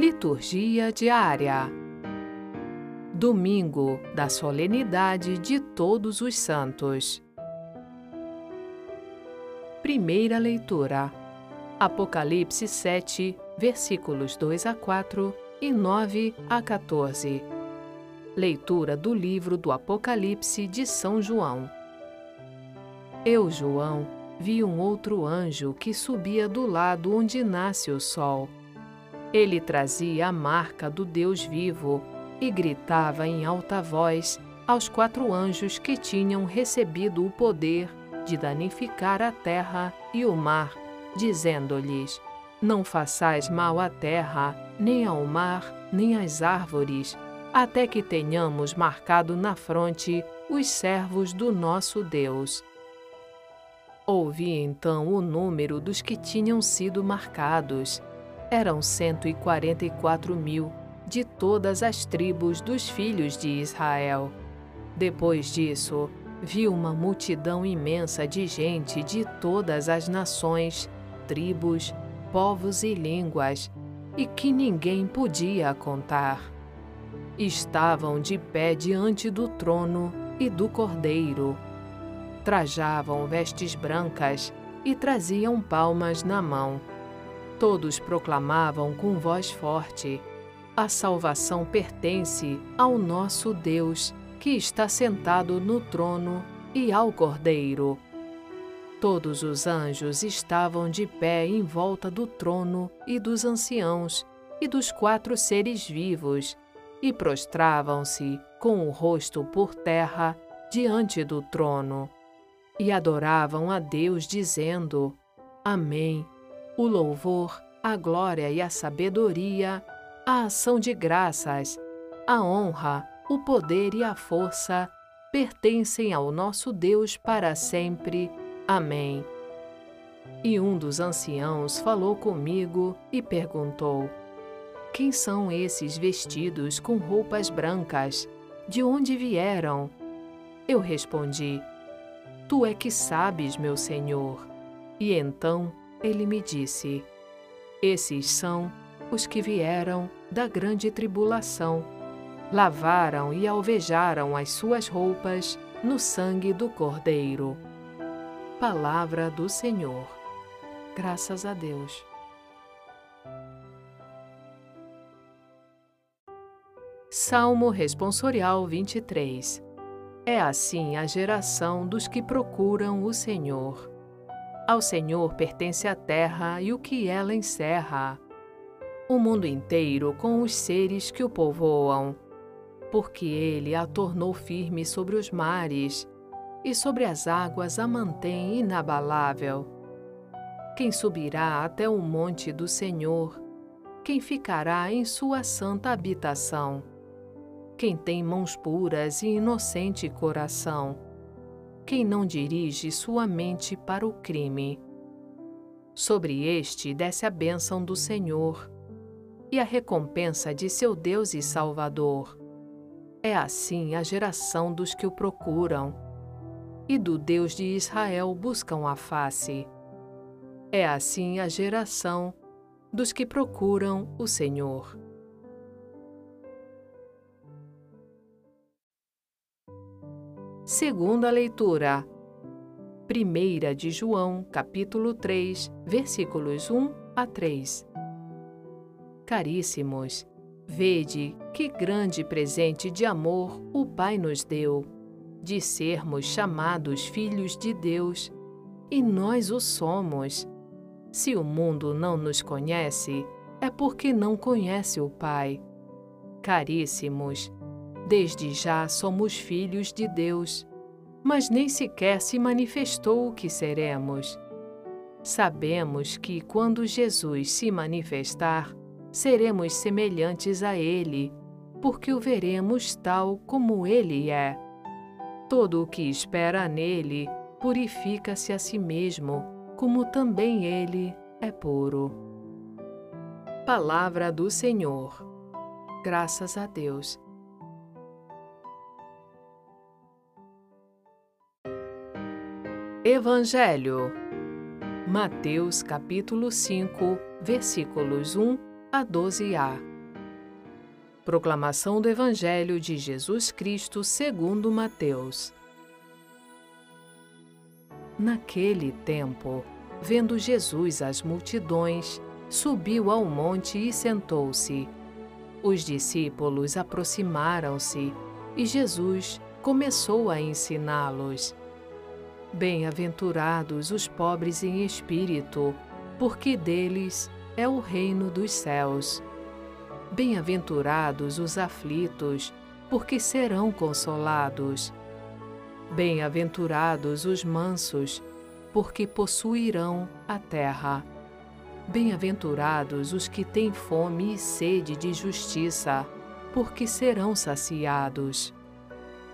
Liturgia diária. Domingo da solenidade de Todos os Santos. Primeira leitura. Apocalipse 7, versículos 2 a 4 e 9 a 14. Leitura do livro do Apocalipse de São João. Eu, João, vi um outro anjo que subia do lado onde nasce o sol. Ele trazia a marca do Deus vivo e gritava em alta voz aos quatro anjos que tinham recebido o poder de danificar a terra e o mar, dizendo-lhes: Não façais mal à terra, nem ao mar, nem às árvores, até que tenhamos marcado na fronte os servos do nosso Deus. Ouvi então o número dos que tinham sido marcados. Eram cento e quarenta e quatro mil, de todas as tribos dos filhos de Israel. Depois disso, vi uma multidão imensa de gente de todas as nações, tribos, povos e línguas, e que ninguém podia contar. Estavam de pé diante do trono e do cordeiro trajavam vestes brancas e traziam palmas na mão. Todos proclamavam com voz forte: A salvação pertence ao nosso Deus, que está sentado no trono, e ao Cordeiro. Todos os anjos estavam de pé em volta do trono e dos anciãos e dos quatro seres vivos, e prostravam-se com o rosto por terra diante do trono e adoravam a Deus, dizendo: Amém. O louvor, a glória e a sabedoria, a ação de graças, a honra, o poder e a força pertencem ao nosso Deus para sempre. Amém. E um dos anciãos falou comigo e perguntou: Quem são esses vestidos com roupas brancas? De onde vieram? Eu respondi: Tu é que sabes, meu Senhor. E então ele me disse: Esses são os que vieram da grande tribulação. Lavaram e alvejaram as suas roupas no sangue do Cordeiro. Palavra do Senhor. Graças a Deus. Salmo Responsorial 23 é assim a geração dos que procuram o Senhor. Ao Senhor pertence a terra e o que ela encerra, o mundo inteiro com os seres que o povoam, porque ele a tornou firme sobre os mares e sobre as águas a mantém inabalável. Quem subirá até o monte do Senhor? Quem ficará em sua santa habitação? quem tem mãos puras e inocente coração, quem não dirige sua mente para o crime. Sobre este desce a bênção do Senhor e a recompensa de seu Deus e Salvador. É assim a geração dos que o procuram e do Deus de Israel buscam a face. É assim a geração dos que procuram o Senhor. Segunda leitura. Primeira de João, capítulo 3, versículos 1 a 3. Caríssimos, vede que grande presente de amor o Pai nos deu, de sermos chamados filhos de Deus, e nós o somos. Se o mundo não nos conhece, é porque não conhece o Pai. Caríssimos, Desde já somos filhos de Deus, mas nem sequer se manifestou o que seremos. Sabemos que quando Jesus se manifestar, seremos semelhantes a Ele, porque o veremos tal como Ele é. Todo o que espera nele purifica-se a si mesmo, como também ele é puro. Palavra do Senhor. Graças a Deus. Evangelho. Mateus capítulo 5, versículos 1 a 12a. Proclamação do Evangelho de Jesus Cristo segundo Mateus. Naquele tempo, vendo Jesus as multidões, subiu ao monte e sentou-se. Os discípulos aproximaram-se e Jesus começou a ensiná-los. Bem-aventurados os pobres em espírito, porque deles é o reino dos céus. Bem-aventurados os aflitos, porque serão consolados. Bem-aventurados os mansos, porque possuirão a terra. Bem-aventurados os que têm fome e sede de justiça, porque serão saciados.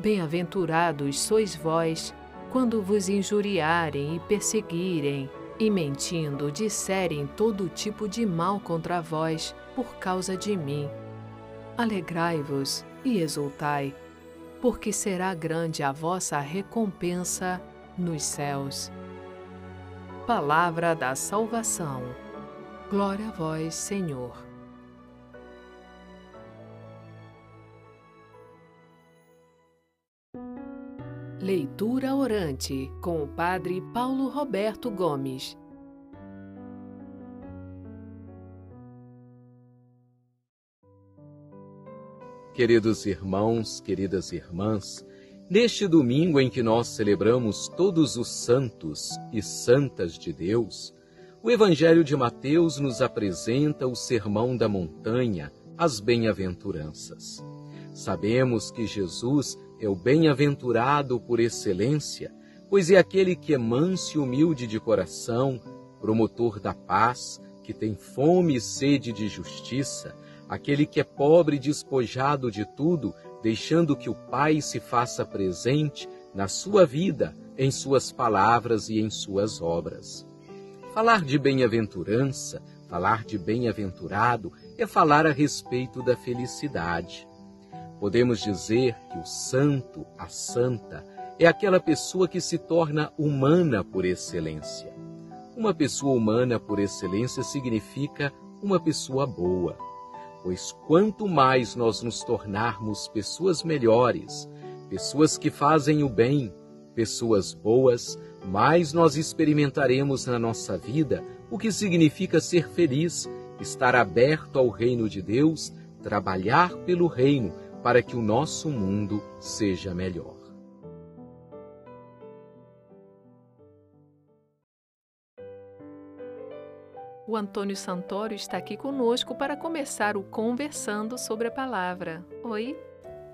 Bem-aventurados sois vós, quando vos injuriarem e perseguirem, e mentindo disserem todo tipo de mal contra vós por causa de mim. Alegrai-vos e exultai, porque será grande a vossa recompensa nos céus. Palavra da salvação. Glória a vós, Senhor. Leitura Orante com o Padre Paulo Roberto Gomes. Queridos irmãos, queridas irmãs, neste domingo em que nós celebramos todos os santos e santas de Deus, o Evangelho de Mateus nos apresenta o Sermão da Montanha, as Bem-aventuranças. Sabemos que Jesus é o bem-aventurado por excelência, pois é aquele que é manso e humilde de coração, promotor da paz, que tem fome e sede de justiça, aquele que é pobre e despojado de tudo, deixando que o Pai se faça presente na sua vida, em suas palavras e em suas obras. Falar de bem-aventurança, falar de bem-aventurado, é falar a respeito da felicidade. Podemos dizer que o santo, a santa, é aquela pessoa que se torna humana por excelência. Uma pessoa humana por excelência significa uma pessoa boa, pois quanto mais nós nos tornarmos pessoas melhores, pessoas que fazem o bem, pessoas boas, mais nós experimentaremos na nossa vida o que significa ser feliz, estar aberto ao reino de Deus, trabalhar pelo reino para que o nosso mundo seja melhor. O Antônio Santoro está aqui conosco para começar o Conversando sobre a Palavra. Oi?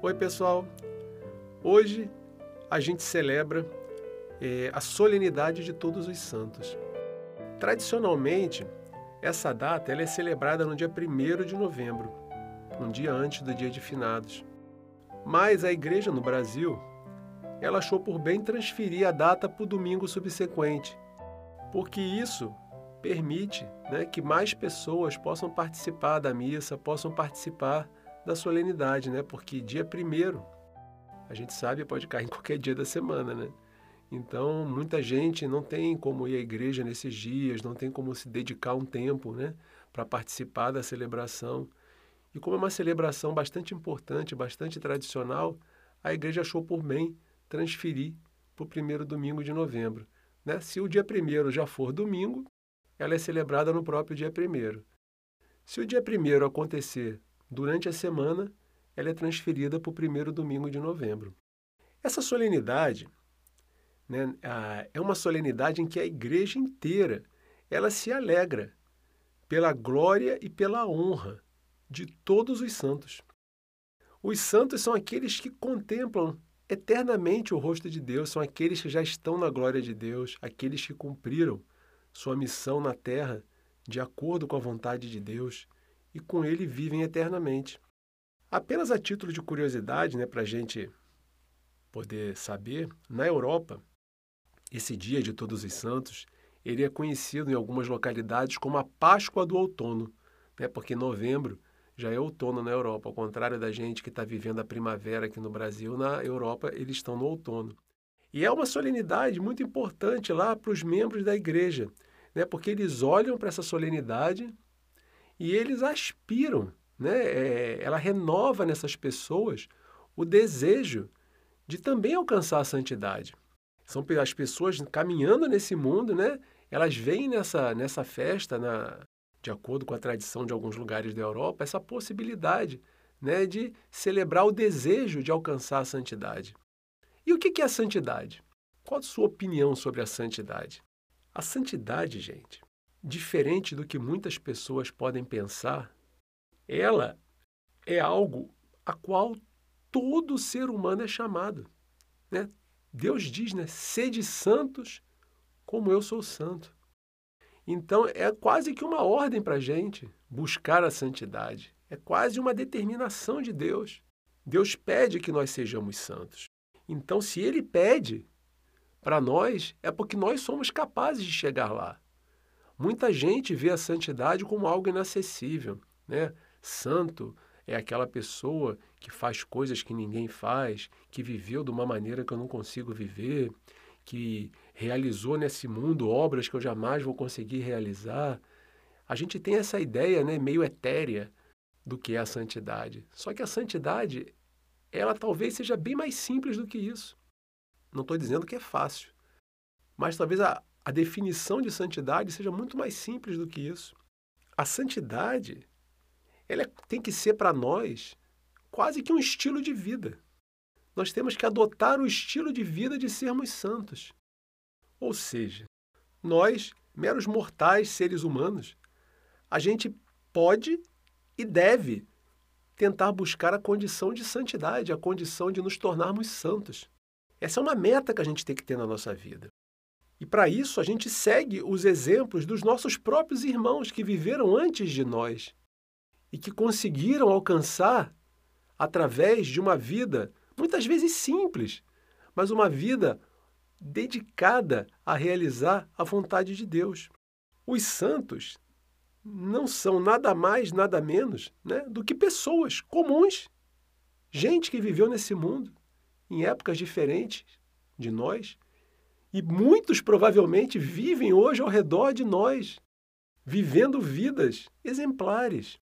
Oi, pessoal. Hoje a gente celebra é, a solenidade de Todos os Santos. Tradicionalmente, essa data ela é celebrada no dia 1 de novembro, um dia antes do dia de finados. Mas a igreja no Brasil, ela achou por bem transferir a data para o domingo subsequente, porque isso permite né, que mais pessoas possam participar da missa, possam participar da solenidade, né? Porque dia primeiro, a gente sabe, pode cair em qualquer dia da semana, né? Então, muita gente não tem como ir à igreja nesses dias, não tem como se dedicar um tempo, né, para participar da celebração. E como é uma celebração bastante importante, bastante tradicional, a igreja achou por bem transferir para o primeiro domingo de novembro. Né? Se o dia primeiro já for domingo, ela é celebrada no próprio dia primeiro. Se o dia primeiro acontecer durante a semana, ela é transferida para o primeiro domingo de novembro. Essa solenidade né, é uma solenidade em que a igreja inteira ela se alegra pela glória e pela honra de todos os santos. Os santos são aqueles que contemplam eternamente o rosto de Deus, são aqueles que já estão na glória de Deus, aqueles que cumpriram sua missão na terra de acordo com a vontade de Deus e com ele vivem eternamente. Apenas a título de curiosidade, né, para a gente poder saber, na Europa, esse dia de Todos os Santos, ele é conhecido em algumas localidades como a Páscoa do Outono, né, porque novembro já é outono na Europa, ao contrário da gente que está vivendo a primavera aqui no Brasil, na Europa eles estão no outono. E é uma solenidade muito importante lá para os membros da igreja, né? porque eles olham para essa solenidade e eles aspiram, né? É, ela renova nessas pessoas o desejo de também alcançar a santidade. São as pessoas caminhando nesse mundo, né? elas veem nessa, nessa festa, na, de acordo com a tradição de alguns lugares da Europa, essa possibilidade né, de celebrar o desejo de alcançar a santidade. E o que é a santidade? Qual a sua opinião sobre a santidade? A santidade, gente, diferente do que muitas pessoas podem pensar, ela é algo a qual todo ser humano é chamado. Né? Deus diz, né? Sede santos como eu sou santo. Então é quase que uma ordem para a gente buscar a santidade. É quase uma determinação de Deus. Deus pede que nós sejamos santos. Então, se Ele pede para nós, é porque nós somos capazes de chegar lá. Muita gente vê a santidade como algo inacessível. Né? Santo é aquela pessoa que faz coisas que ninguém faz, que viveu de uma maneira que eu não consigo viver, que realizou nesse mundo obras que eu jamais vou conseguir realizar. A gente tem essa ideia né, meio etérea do que é a santidade. Só que a santidade, ela talvez seja bem mais simples do que isso. Não estou dizendo que é fácil, mas talvez a, a definição de santidade seja muito mais simples do que isso. A santidade, ela é, tem que ser para nós quase que um estilo de vida nós temos que adotar o estilo de vida de sermos santos. Ou seja, nós, meros mortais seres humanos, a gente pode e deve tentar buscar a condição de santidade, a condição de nos tornarmos santos. Essa é uma meta que a gente tem que ter na nossa vida. E para isso a gente segue os exemplos dos nossos próprios irmãos que viveram antes de nós e que conseguiram alcançar, através de uma vida muitas vezes simples, mas uma vida dedicada a realizar a vontade de Deus. Os santos não são nada mais, nada menos né, do que pessoas comuns, gente que viveu nesse mundo em épocas diferentes de nós. E muitos provavelmente vivem hoje ao redor de nós, vivendo vidas exemplares,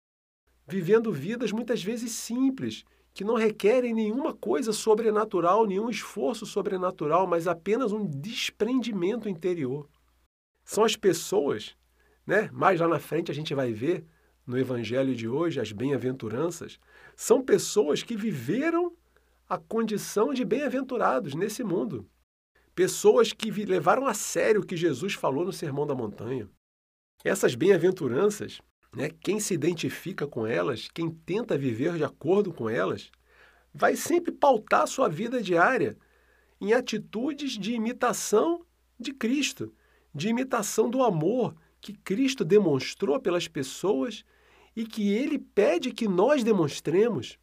vivendo vidas muitas vezes simples, que não requerem nenhuma coisa sobrenatural, nenhum esforço sobrenatural, mas apenas um desprendimento interior. São as pessoas, né? Mais lá na frente a gente vai ver no evangelho de hoje as bem-aventuranças, são pessoas que viveram a condição de bem-aventurados nesse mundo. Pessoas que levaram a sério o que Jesus falou no Sermão da Montanha. Essas bem-aventuranças né? Quem se identifica com elas, quem tenta viver de acordo com elas, vai sempre pautar sua vida diária em atitudes de imitação de Cristo, de imitação do amor que Cristo demonstrou pelas pessoas e que ele pede que nós demonstremos.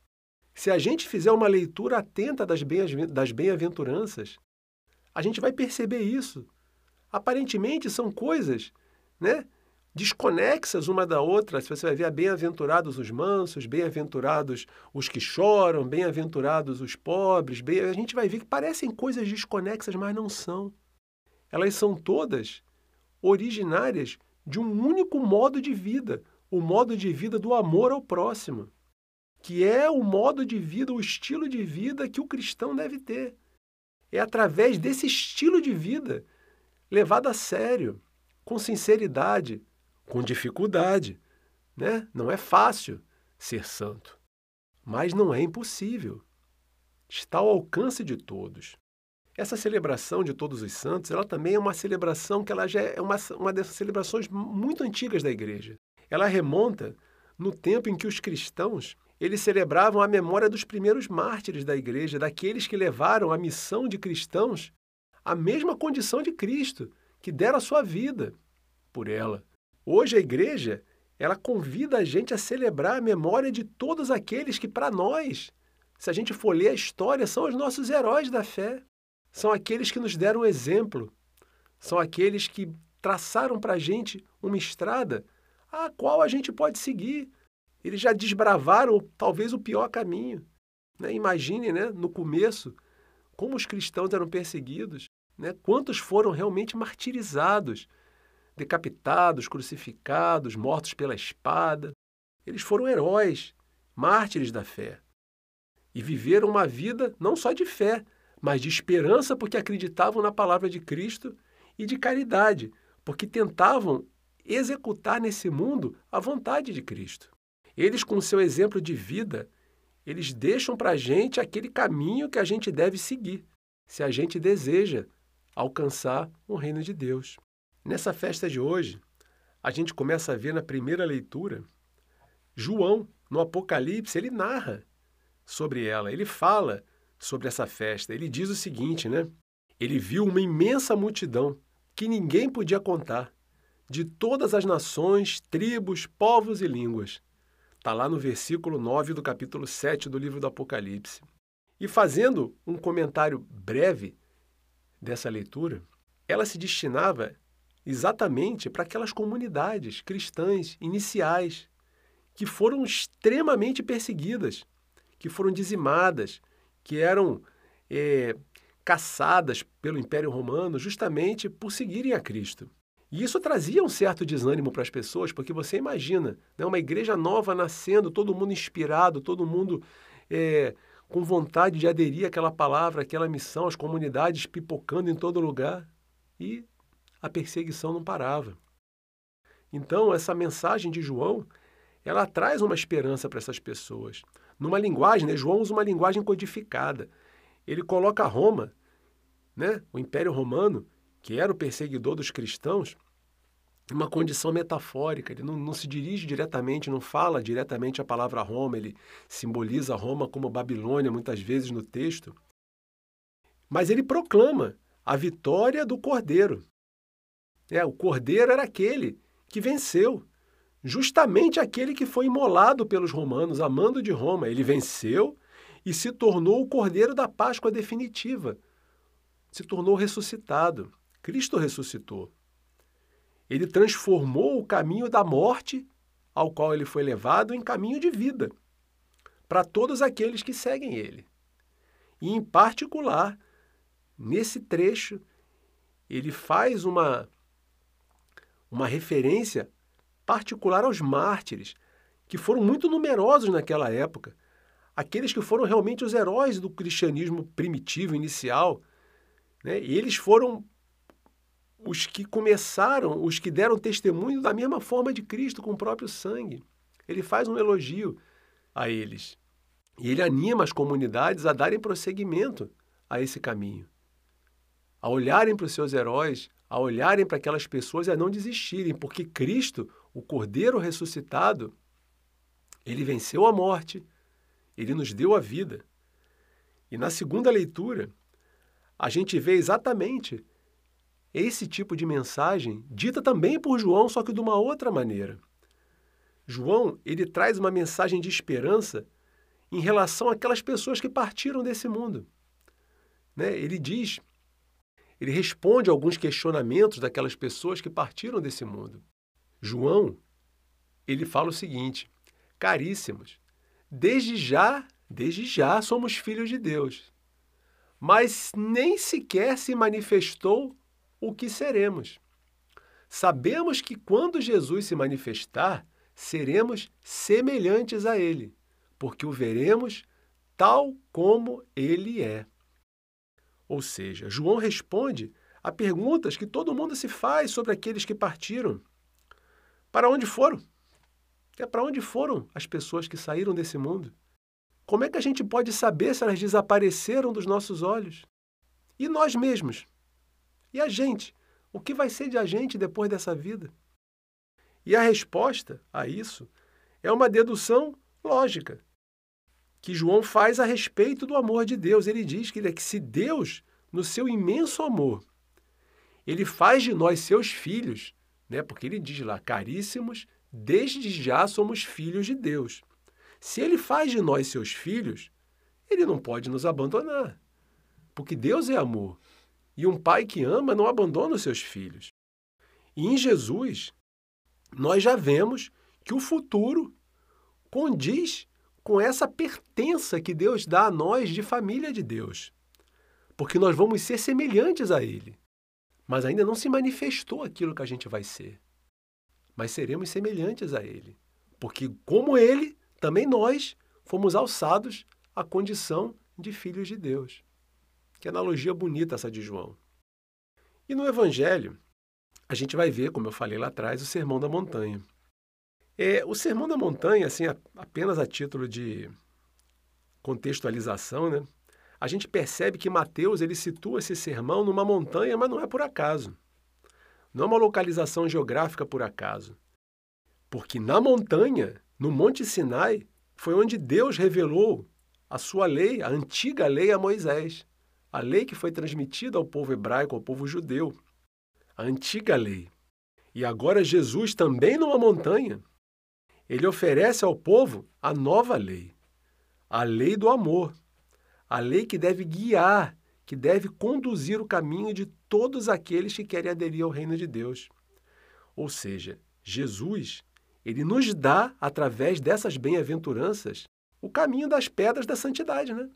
Se a gente fizer uma leitura atenta das bem-aventuranças, a gente vai perceber isso. Aparentemente são coisas, né? Desconexas uma da outra. Você vai ver bem-aventurados os mansos, bem-aventurados os que choram, bem-aventurados os pobres. Bem... A gente vai ver que parecem coisas desconexas, mas não são. Elas são todas originárias de um único modo de vida, o modo de vida do amor ao próximo, que é o modo de vida, o estilo de vida que o cristão deve ter. É através desse estilo de vida, levado a sério, com sinceridade, com dificuldade. Né? Não é fácil ser santo, mas não é impossível. Está ao alcance de todos. Essa celebração de todos os santos, ela também é uma celebração que ela já é uma, uma dessas celebrações muito antigas da igreja. Ela remonta no tempo em que os cristãos eles celebravam a memória dos primeiros mártires da igreja, daqueles que levaram a missão de cristãos à mesma condição de Cristo, que deram a sua vida por ela. Hoje a igreja ela convida a gente a celebrar a memória de todos aqueles que, para nós, se a gente for ler a história, são os nossos heróis da fé. São aqueles que nos deram exemplo. São aqueles que traçaram para a gente uma estrada a qual a gente pode seguir. Eles já desbravaram talvez o pior caminho. Né? Imagine, né, no começo, como os cristãos eram perseguidos, né? quantos foram realmente martirizados, decapitados, crucificados, mortos pela espada. Eles foram heróis, mártires da fé. E viveram uma vida não só de fé, mas de esperança, porque acreditavam na palavra de Cristo, e de caridade, porque tentavam executar nesse mundo a vontade de Cristo. Eles, com seu exemplo de vida, eles deixam para a gente aquele caminho que a gente deve seguir, se a gente deseja alcançar o reino de Deus. Nessa festa de hoje, a gente começa a ver na primeira leitura, João, no Apocalipse, ele narra sobre ela, ele fala sobre essa festa. Ele diz o seguinte, né? Ele viu uma imensa multidão que ninguém podia contar, de todas as nações, tribos, povos e línguas. Está lá no versículo 9 do capítulo 7 do livro do Apocalipse. E fazendo um comentário breve dessa leitura, ela se destinava exatamente para aquelas comunidades cristãs iniciais que foram extremamente perseguidas, que foram dizimadas, que eram é, caçadas pelo Império Romano justamente por seguirem a Cristo. E isso trazia um certo desânimo para as pessoas, porque você imagina, né, uma igreja nova nascendo, todo mundo inspirado, todo mundo é, com vontade de aderir àquela palavra, àquela missão, as comunidades pipocando em todo lugar, e a perseguição não parava. Então, essa mensagem de João, ela traz uma esperança para essas pessoas. Numa linguagem, né, João usa uma linguagem codificada. Ele coloca Roma, né, o Império Romano, que era o perseguidor dos cristãos, uma condição metafórica. Ele não, não, se dirige diretamente, não fala diretamente a palavra Roma, ele simboliza Roma como Babilônia, muitas vezes no texto. Mas ele proclama a vitória do Cordeiro. É, o Cordeiro era aquele que venceu, justamente aquele que foi imolado pelos romanos, amando de Roma. Ele venceu e se tornou o Cordeiro da Páscoa definitiva. Se tornou ressuscitado. Cristo ressuscitou. Ele transformou o caminho da morte ao qual ele foi levado em caminho de vida para todos aqueles que seguem ele. E, em particular, nesse trecho, ele faz uma, uma referência particular aos mártires, que foram muito numerosos naquela época. Aqueles que foram realmente os heróis do cristianismo primitivo, inicial. Né? E eles foram os que começaram, os que deram testemunho da mesma forma de Cristo, com o próprio sangue. Ele faz um elogio a eles. E ele anima as comunidades a darem prosseguimento a esse caminho, a olharem para os seus heróis, a olharem para aquelas pessoas e a não desistirem, porque Cristo, o Cordeiro ressuscitado, ele venceu a morte, ele nos deu a vida. E na segunda leitura, a gente vê exatamente esse tipo de mensagem dita também por João, só que de uma outra maneira. João, ele traz uma mensagem de esperança em relação àquelas pessoas que partiram desse mundo. Né? Ele diz, ele responde a alguns questionamentos daquelas pessoas que partiram desse mundo. João, ele fala o seguinte: Caríssimos, desde já, desde já somos filhos de Deus. Mas nem sequer se manifestou o que seremos. Sabemos que quando Jesus se manifestar, seremos semelhantes a Ele, porque o veremos tal como Ele é. Ou seja, João responde a perguntas que todo mundo se faz sobre aqueles que partiram. Para onde foram? É para onde foram as pessoas que saíram desse mundo? Como é que a gente pode saber se elas desapareceram dos nossos olhos? E nós mesmos? E a gente? O que vai ser de a gente depois dessa vida? E a resposta a isso é uma dedução lógica que João faz a respeito do amor de Deus. Ele diz que, que se Deus, no seu imenso amor, ele faz de nós seus filhos, né? porque ele diz lá, caríssimos, desde já somos filhos de Deus. Se ele faz de nós seus filhos, ele não pode nos abandonar. Porque Deus é amor. E um pai que ama não abandona os seus filhos. E em Jesus, nós já vemos que o futuro condiz com essa pertença que Deus dá a nós de família de Deus. Porque nós vamos ser semelhantes a Ele. Mas ainda não se manifestou aquilo que a gente vai ser. Mas seremos semelhantes a Ele. Porque, como Ele, também nós fomos alçados à condição de filhos de Deus. Que analogia bonita essa de João. E no Evangelho, a gente vai ver, como eu falei lá atrás, o Sermão da Montanha. É, o Sermão da Montanha, assim, apenas a título de contextualização, né? a gente percebe que Mateus ele situa esse sermão numa montanha, mas não é por acaso. Não é uma localização geográfica por acaso. Porque na montanha, no Monte Sinai, foi onde Deus revelou a sua lei, a antiga lei a Moisés. A lei que foi transmitida ao povo hebraico, ao povo judeu. A antiga lei. E agora Jesus, também numa montanha, ele oferece ao povo a nova lei, a lei do amor, a lei que deve guiar, que deve conduzir o caminho de todos aqueles que querem aderir ao reino de Deus. Ou seja, Jesus, ele nos dá, através dessas bem-aventuranças, o caminho das pedras da santidade, né?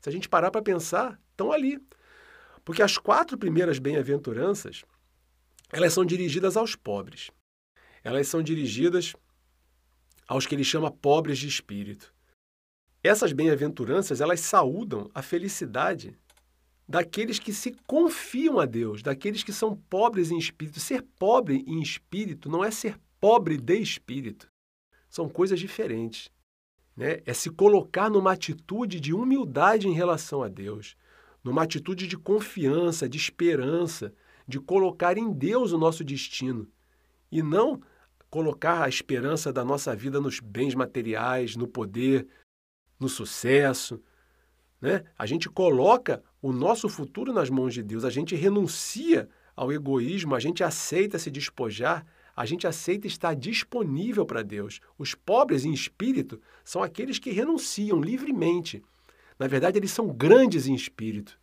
Se a gente parar para pensar, estão ali. Porque as quatro primeiras bem-aventuranças, elas são dirigidas aos pobres. Elas são dirigidas aos que ele chama pobres de espírito. Essas bem-aventuranças, elas saúdam a felicidade daqueles que se confiam a Deus, daqueles que são pobres em espírito. Ser pobre em espírito não é ser pobre de espírito. São coisas diferentes. Né? É se colocar numa atitude de humildade em relação a Deus, numa atitude de confiança, de esperança, de colocar em Deus o nosso destino e não colocar a esperança da nossa vida nos bens materiais, no poder, no sucesso. Né? A gente coloca o nosso futuro nas mãos de Deus, a gente renuncia ao egoísmo, a gente aceita se despojar a gente aceita estar disponível para Deus. Os pobres em espírito são aqueles que renunciam livremente. Na verdade, eles são grandes em espírito.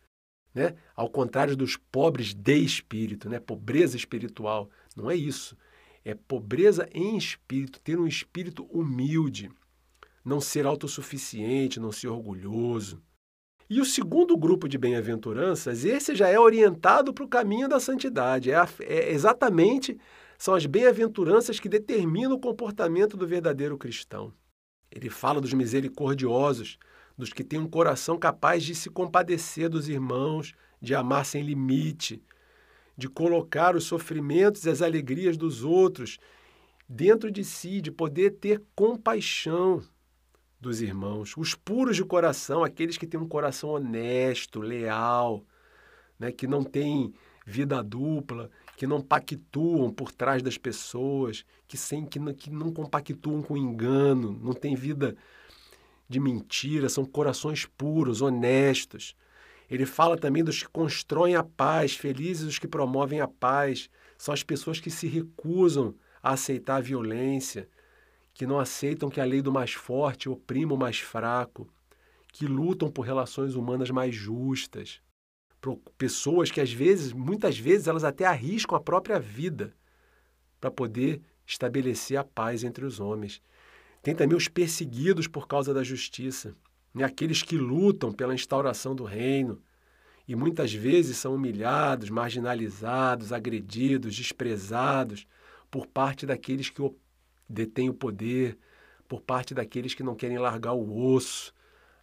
Né? Ao contrário dos pobres de espírito, né? pobreza espiritual. Não é isso. É pobreza em espírito, ter um espírito humilde, não ser autossuficiente, não ser orgulhoso. E o segundo grupo de bem-aventuranças, esse já é orientado para o caminho da santidade. É, é exatamente são as bem-aventuranças que determinam o comportamento do verdadeiro cristão. Ele fala dos misericordiosos, dos que têm um coração capaz de se compadecer dos irmãos, de amar sem limite, de colocar os sofrimentos e as alegrias dos outros dentro de si, de poder ter compaixão dos irmãos. Os puros de coração, aqueles que têm um coração honesto, leal, né, que não têm vida dupla, que não pactuam por trás das pessoas, que, sem, que, não, que não compactuam com engano, não têm vida de mentira, são corações puros, honestos. Ele fala também dos que constroem a paz, felizes os que promovem a paz, são as pessoas que se recusam a aceitar a violência, que não aceitam que a lei do mais forte oprima o mais fraco, que lutam por relações humanas mais justas pessoas que às vezes, muitas vezes, elas até arriscam a própria vida para poder estabelecer a paz entre os homens. Tem também os perseguidos por causa da justiça, né? aqueles que lutam pela instauração do reino e muitas vezes são humilhados, marginalizados, agredidos, desprezados por parte daqueles que detêm o poder, por parte daqueles que não querem largar o osso,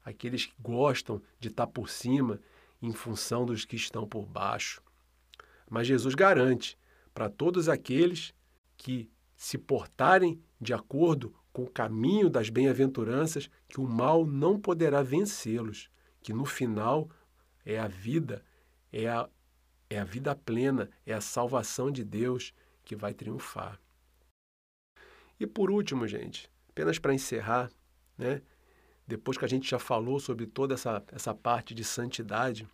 aqueles que gostam de estar por cima em função dos que estão por baixo. Mas Jesus garante para todos aqueles que se portarem de acordo com o caminho das bem-aventuranças que o mal não poderá vencê-los, que no final é a vida, é a, é a vida plena, é a salvação de Deus que vai triunfar. E por último, gente, apenas para encerrar, né, depois que a gente já falou sobre toda essa, essa parte de santidade,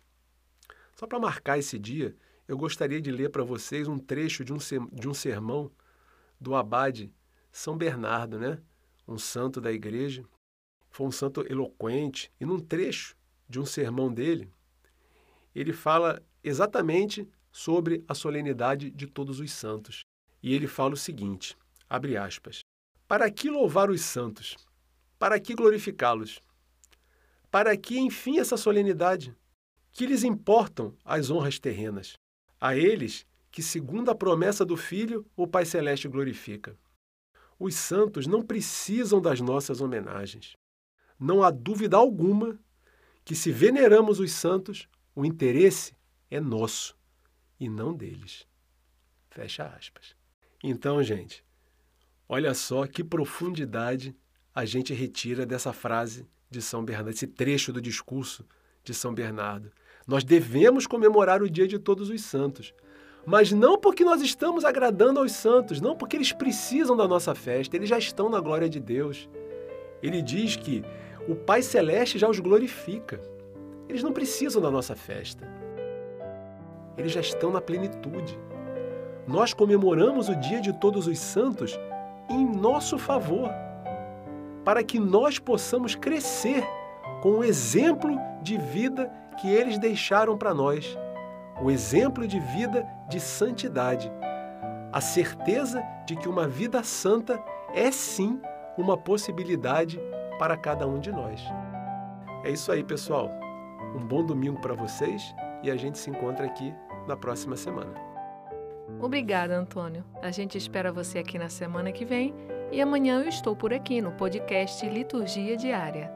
só para marcar esse dia, eu gostaria de ler para vocês um trecho de um, de um sermão do abade São Bernardo, né? Um santo da igreja. Foi um santo eloquente. E num trecho de um sermão dele, ele fala exatamente sobre a solenidade de todos os santos. E ele fala o seguinte: abre aspas. Para que louvar os santos? Para que glorificá-los? Para que, enfim, essa solenidade? Que lhes importam as honras terrenas? A eles que, segundo a promessa do Filho, o Pai Celeste glorifica. Os santos não precisam das nossas homenagens. Não há dúvida alguma que, se veneramos os santos, o interesse é nosso e não deles. Fecha aspas. Então, gente, olha só que profundidade a gente retira dessa frase de São Bernardo, esse trecho do discurso de São Bernardo. Nós devemos comemorar o dia de todos os santos, mas não porque nós estamos agradando aos santos, não porque eles precisam da nossa festa, eles já estão na glória de Deus. Ele diz que o Pai Celeste já os glorifica. Eles não precisam da nossa festa. Eles já estão na plenitude. Nós comemoramos o dia de todos os santos em nosso favor para que nós possamos crescer com o exemplo de vida que eles deixaram para nós, o exemplo de vida de santidade, a certeza de que uma vida santa é sim uma possibilidade para cada um de nós. É isso aí, pessoal. Um bom domingo para vocês e a gente se encontra aqui na próxima semana. Obrigada, Antônio. A gente espera você aqui na semana que vem e amanhã eu estou por aqui no podcast Liturgia Diária.